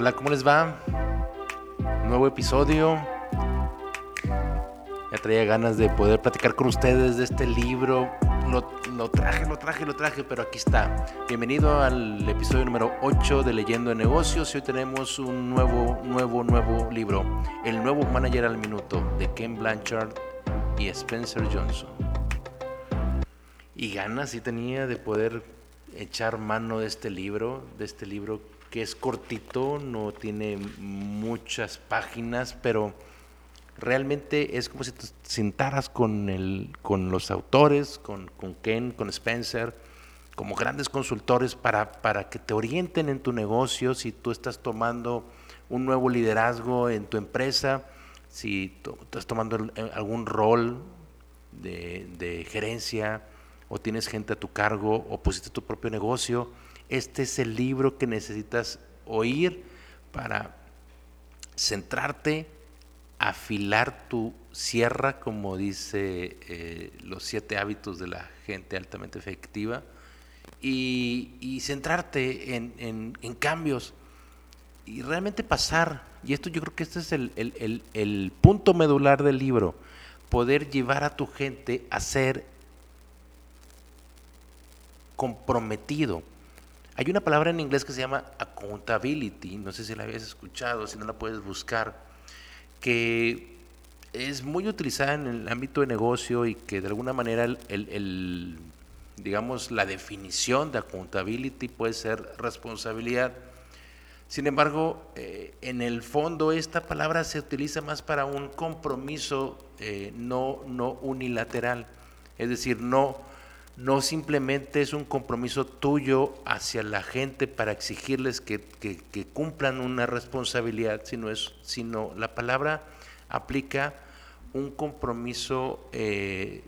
Hola, ¿cómo les va? Nuevo episodio. Ya traía ganas de poder platicar con ustedes de este libro. Lo, traje, lo traje, lo traje, pero aquí está. Bienvenido al episodio número 8 de Leyendo de Negocios. Hoy tenemos un nuevo, nuevo, nuevo libro. El nuevo manager al minuto de Ken Blanchard y Spencer Johnson. Y ganas sí tenía de poder echar mano de este libro, de este libro que es cortito, no tiene muchas páginas, pero realmente es como si te sentaras con, el, con los autores, con, con Ken, con Spencer, como grandes consultores para, para que te orienten en tu negocio, si tú estás tomando un nuevo liderazgo en tu empresa, si tú estás tomando algún rol de, de gerencia o tienes gente a tu cargo o pusiste tu propio negocio este es el libro que necesitas oír para centrarte, afilar tu sierra, como dice eh, los siete hábitos de la gente altamente efectiva, y, centrarte en, cambios y realmente pasar. Y esto yo creo que este es el punto medular del libro, poder llevar a tu gente a ser comprometido hay una palabra en inglés que se llama accountability, no sé si la habías escuchado, si no la puedes buscar, que es muy utilizada en el ámbito de negocio y que de alguna manera el, digamos, la definición de accountability puede ser responsabilidad. Sin embargo, eh, en el fondo esta palabra se utiliza más para un compromiso eh, no, no unilateral, es decir, no no simplemente es un compromiso tuyo hacia la gente para exigirles que, cumplan una responsabilidad, sino, es, sino la palabra aplica un compromiso eh,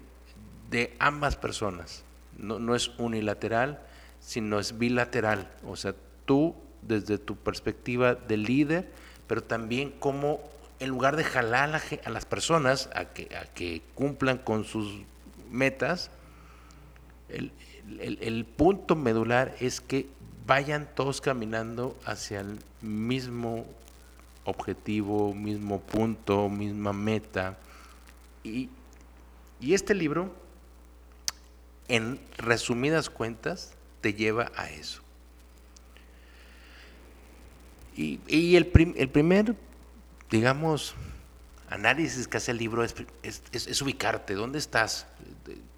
de ambas personas. No, no, es unilateral, sino es bilateral. O sea, tú desde tu perspectiva de líder, pero también como en lugar de jalar a, a las personas a que, a que cumplan con sus metas, el, punto medular es que vayan todos caminando hacia el mismo objetivo, mismo punto, misma meta. Y, este libro, en resumidas cuentas, te lleva a eso. Y, el, primer, digamos, análisis que hace el libro es, es, ubicarte, ¿dónde estás?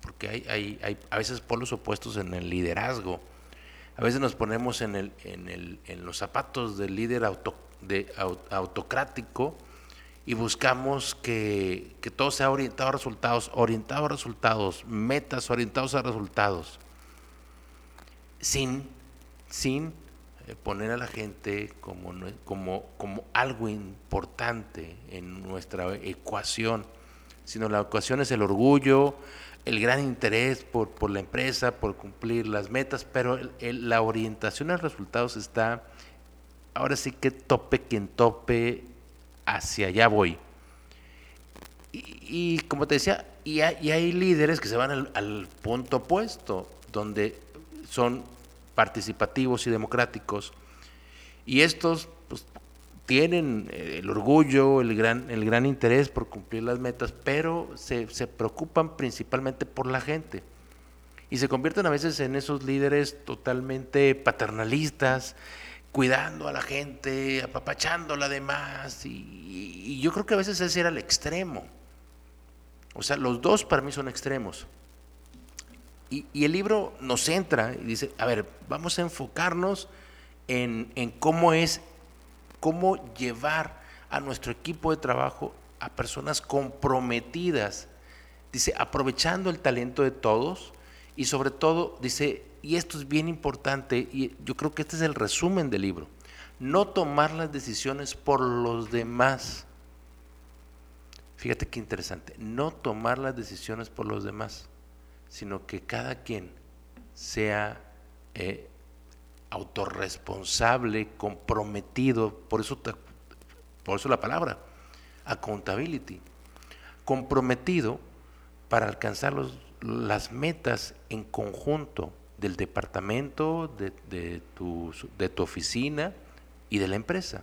Porque hay, hay, a veces polos opuestos en el liderazgo. A veces nos ponemos en, el, en, el, en los zapatos del líder auto, de, autocrático y buscamos que, que, todo sea orientado a resultados, orientado a resultados, metas orientados a resultados, sin, sin eh, poner a la gente como, como, como algo importante en nuestra ecuación, sino la ecuación es el orgullo, el gran interés por, por la empresa, por cumplir las metas, pero la orientación a resultados está, ahora sí que tope quien tope, hacia allá voy. Y, como te decía, y hay, líderes que se van al, al punto opuesto, donde son participativos y democráticos. Y estos pues, tienen eh, el orgullo, el gran, el gran interés por cumplir las metas, pero se, se, preocupan principalmente por la gente. Y se convierten a veces en esos líderes totalmente paternalistas, cuidando a la gente, apapachando a la demás. Y, y, yo creo que a veces ese era el extremo. O sea, los dos para mí son extremos. Y, y el libro nos centra y dice, a ver, vamos a enfocarnos en, en cómo es cómo llevar a nuestro equipo de trabajo a personas comprometidas, dice, aprovechando el talento de todos y sobre todo, dice, y esto es bien importante, y yo creo que este es el resumen del libro, no tomar las decisiones por los demás. Fíjate qué interesante, no tomar las decisiones por los demás, sino que cada quien sea eh, autorresponsable, comprometido, por eso, por eso la palabra, accountability, comprometido para alcanzar las metas en conjunto del departamento, de, tu, de tu oficina y de la empresa.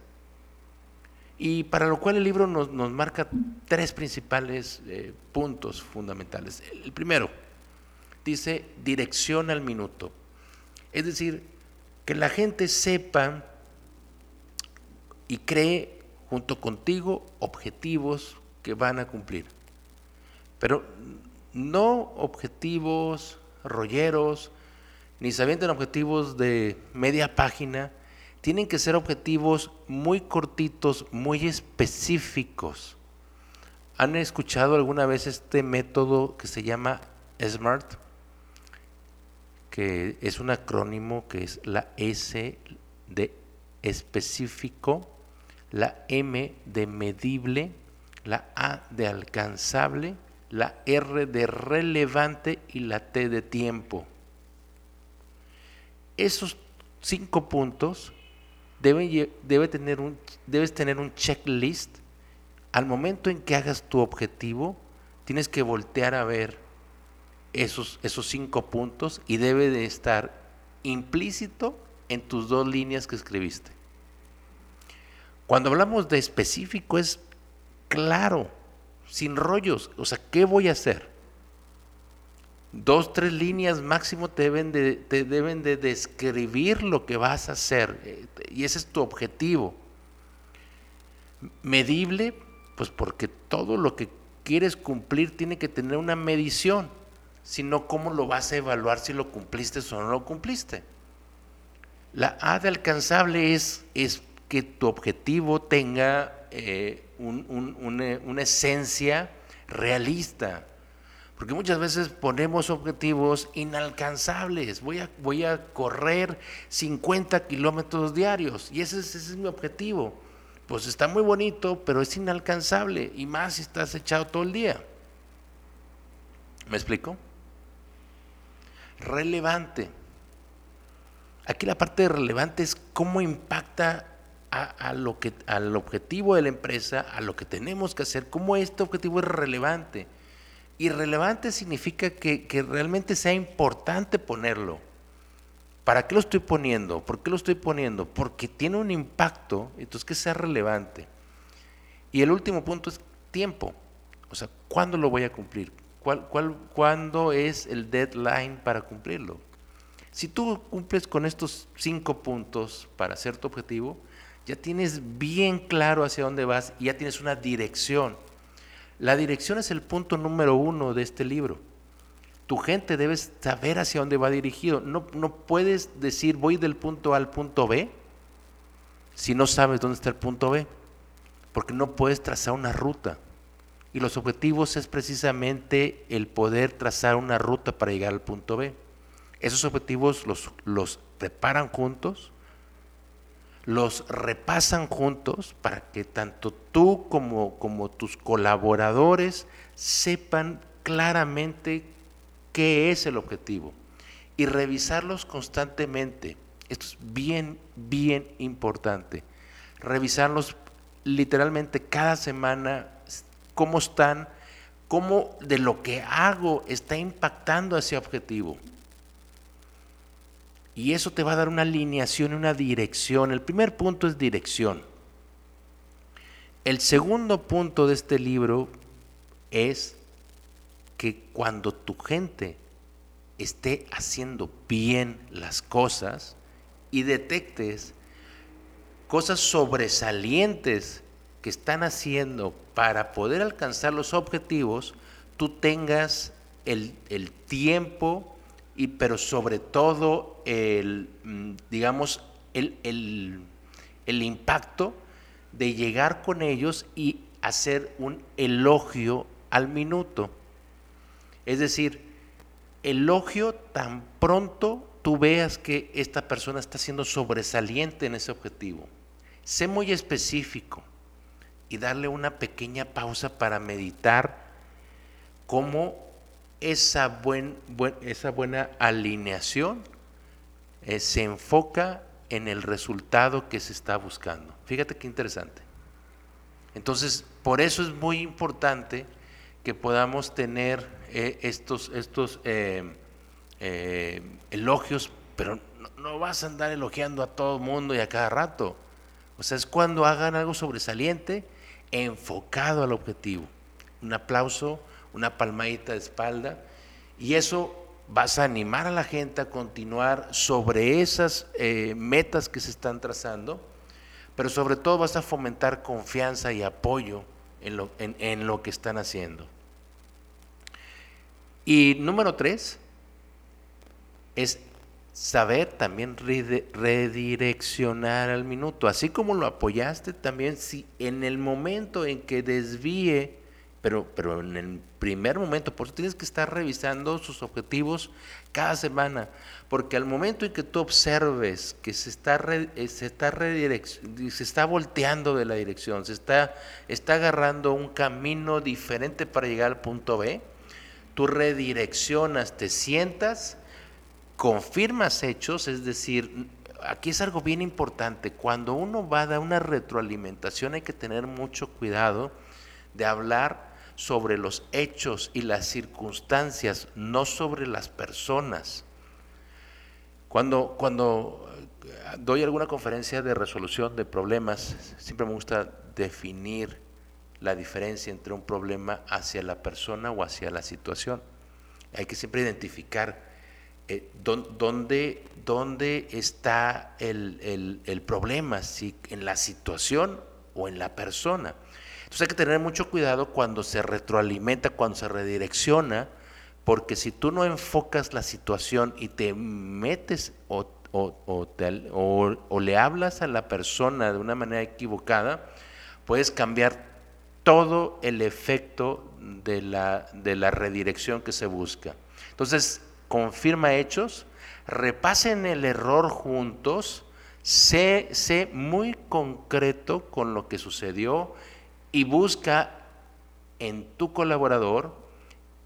Y para lo cual el libro nos, marca tres principales eh, puntos fundamentales. El primero, dice dirección al minuto. Es decir, que la gente sepa y cree junto contigo objetivos que van a cumplir. Pero no objetivos rolleros, ni se avienten objetivos de media página, tienen que ser objetivos muy cortitos, muy específicos. ¿Han escuchado alguna vez este método que se llama SMART? Que es un acrónimo que es la S de específico, la M de medible, la A de alcanzable, la R de relevante y la T de tiempo. Esos cinco puntos debe tener un, debes tener un checklist. Al momento en que hagas tu objetivo, tienes que voltear a ver esos, esos cinco puntos y debe de estar implícito en tus dos líneas que escribiste. Cuando hablamos de específico es claro, sin rollos. O sea, ¿qué voy a hacer? dos, tres líneas máximo te deben de, te deben de describir lo que vas a hacer. Eh, y ese es tu objetivo. Medible, pues porque todo lo que quieres cumplir tiene que tener una medición. Si no, ¿cómo lo vas a evaluar si lo cumpliste o no lo cumpliste? La A de alcanzable es, es que tu objetivo tenga eh, una, una esencia realista, porque muchas veces ponemos objetivos inalcanzables. Voy a, voy a correr 50 kilómetros diarios y ese es, ese es mi objetivo. Pues está muy bonito, pero es inalcanzable y más si estás echado todo el día. ¿Me explico? Relevante. Aquí la parte relevante es cómo impacta a, lo que, al objetivo de la empresa, a lo que tenemos que hacer, cómo este objetivo es relevante Irrelevante significa que, realmente sea importante ponerlo. ¿Para qué lo estoy poniendo? ¿Por qué lo estoy poniendo? Porque tiene un impacto, entonces que sea relevante. Y el último punto es tiempo. O sea, ¿cuándo lo voy a cumplir? ¿Cuál, cuál, ¿Cuándo es el deadline para cumplirlo? Si tú cumples con estos cinco puntos para hacer tu objetivo, ya tienes bien claro hacia dónde vas y ya tienes una dirección. La dirección es el punto número uno de este libro. Tu gente debe saber hacia dónde va dirigido. No, no puedes decir voy del punto A al punto B si no sabes dónde está el punto B, porque no puedes trazar una ruta. Y los objetivos es precisamente el poder trazar una ruta para llegar al punto B. Esos objetivos los, los preparan juntos, los repasan juntos para que tanto tú como, como tus colaboradores sepan claramente qué es el objetivo y revisarlos constantemente. Esto es bien, bien importante. Revisarlos literalmente cada semana, cómo están, cómo de lo que hago está impactando a ese objetivo. Y eso te va a dar una alineación una dirección. El primer punto es dirección. El segundo punto de este libro es que cuando tu gente esté haciendo bien las cosas y detectes cosas sobresalientes que están haciendo para poder alcanzar los objetivos, tú tengas el, el tiempo y pero sobre todo el, mm, digamos, el, el impacto de llegar con ellos y hacer un elogio al minuto. Es decir, elogio tan pronto tú veas que esta persona está siendo sobresaliente en ese objetivo. Sé muy específico y darle una pequeña pausa para meditar cómo esa, buen, esa buena alineación eh, se enfoca en el resultado que se está buscando. Fíjate qué interesante. Entonces, por eso es muy importante que podamos tener eh, estos, estos eh, elogios, pero no, no, vas a andar elogiando a todo el mundo y a cada rato. O sea, es cuando hagan algo sobresaliente enfocado al objetivo. Un aplauso, una palmadita de espalda. Y eso vas a animar a la gente a continuar sobre esas eh, metas que se están trazando, pero sobre todo vas a fomentar confianza y apoyo en lo, en lo que están haciendo. Y número tres es saber también redireccionar al minuto. Así como lo apoyaste, también si en el momento en que desvíe, pero, pero en el primer momento, por eso tienes que estar revisando sus objetivos cada semana, porque al momento en que tú observes que se está, eh, se está, se está volteando de la dirección, se está, está agarrando un camino diferente para llegar al punto B, tú redireccionas, te sientas, confirmas hechos, es decir, aquí es algo bien importante, cuando uno va a dar una retroalimentación hay que tener mucho cuidado de hablar sobre los hechos y las circunstancias, no sobre las personas. Cuando, cuando eh, doy alguna conferencia de resolución de problemas, siempre me gusta definir la diferencia entre un problema hacia la persona o hacia la situación. Hay que siempre identificar eh, dónde, dónde, está el, el, problema, si en la situación o en la persona. Entonces hay que tener mucho cuidado cuando se retroalimenta, cuando se redirecciona, porque si tú no enfocas la situación y te metes o, o, o, le hablas a la persona de una manera equivocada, puedes cambiar todo el efecto de la, de la redirección que se busca. Entonces, confirma hechos, repasen el error juntos, sé, sé muy concreto con lo que sucedió y busca en tu colaborador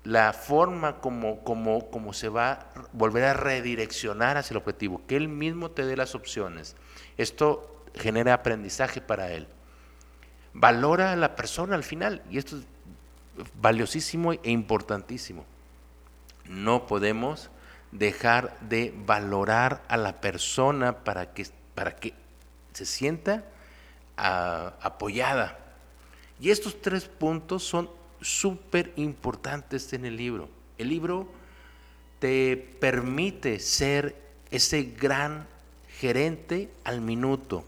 la forma como, como, como se va a volver a redireccionar hacia el objetivo, que él mismo te dé las opciones. Esto genera aprendizaje para él valora a la persona al final. Y esto es valiosísimo e importantísimo. No podemos dejar de valorar a la persona para que, para que se sienta ah, apoyada. Y estos tres puntos son súper importantes en el libro. El libro te permite ser ese gran gerente al minuto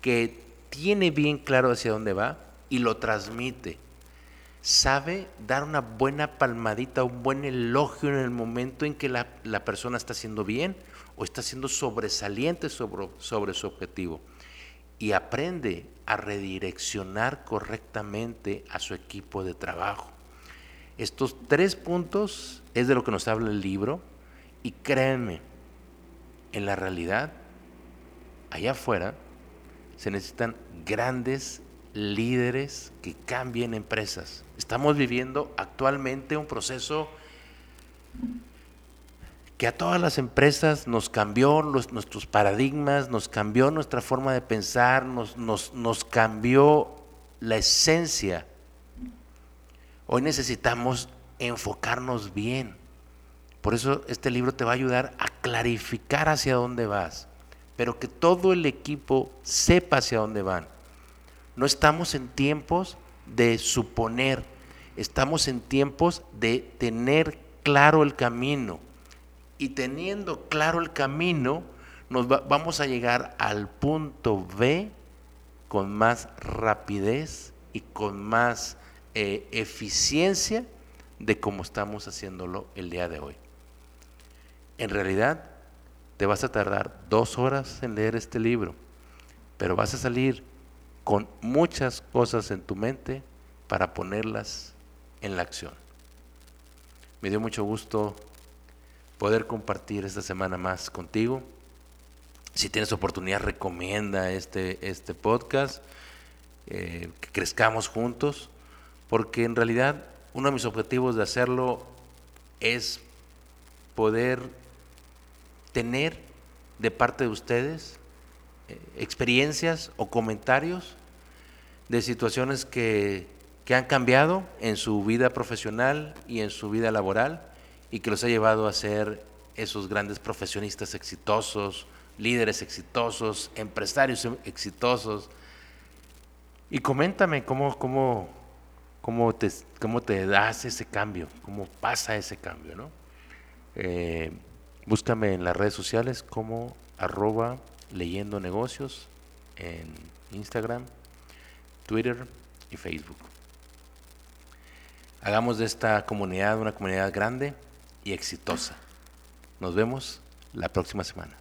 que tiene bien claro hacia dónde va y lo transmite. Sabe dar una buena palmadita, un buen elogio en el momento en que la, persona está haciendo bien o está siendo sobresaliente sobre, sobre su objetivo. Y aprende a redireccionar correctamente a su equipo de trabajo. Estos tres puntos es de lo que nos habla el libro y créanme, en la realidad, allá afuera, se necesitan grandes líderes que cambien empresas. Estamos viviendo actualmente un proceso que a todas las empresas nos cambió nuestros paradigmas, nos cambió nuestra forma de pensar, nos, nos, nos cambió la esencia. Hoy necesitamos enfocarnos bien. Por eso este libro te va a ayudar a clarificar hacia dónde vas pero que todo el equipo sepa hacia dónde van. No estamos en tiempos de suponer, estamos en tiempos de tener claro el camino. Y teniendo claro el camino, nos vamos a llegar al punto B con más rapidez y con más eh, eficiencia de como estamos haciéndolo el día de hoy. En realidad, te vas a tardar dos horas en leer este libro, pero vas a salir con muchas cosas en tu mente para ponerlas en la acción. Me dio mucho gusto poder compartir esta semana más contigo. Si tienes oportunidad, recomienda este, este podcast, eh, que crezcamos juntos, porque en realidad uno de mis objetivos de hacerlo es poder tener de parte de ustedes experiencias o comentarios de situaciones que, que han cambiado en su vida profesional y en su vida laboral y que los ha llevado a ser esos grandes profesionistas exitosos líderes exitosos, empresarios exitosos. Y coméntame cómo, cómo, cómo, te, cómo te das ese cambio, cómo pasa ese cambio, ¿no? Eh, búscame en las redes sociales como arroba leyendo negocios en Instagram, Twitter y Facebook. Hagamos de esta comunidad una comunidad grande y exitosa. Nos vemos la próxima semana.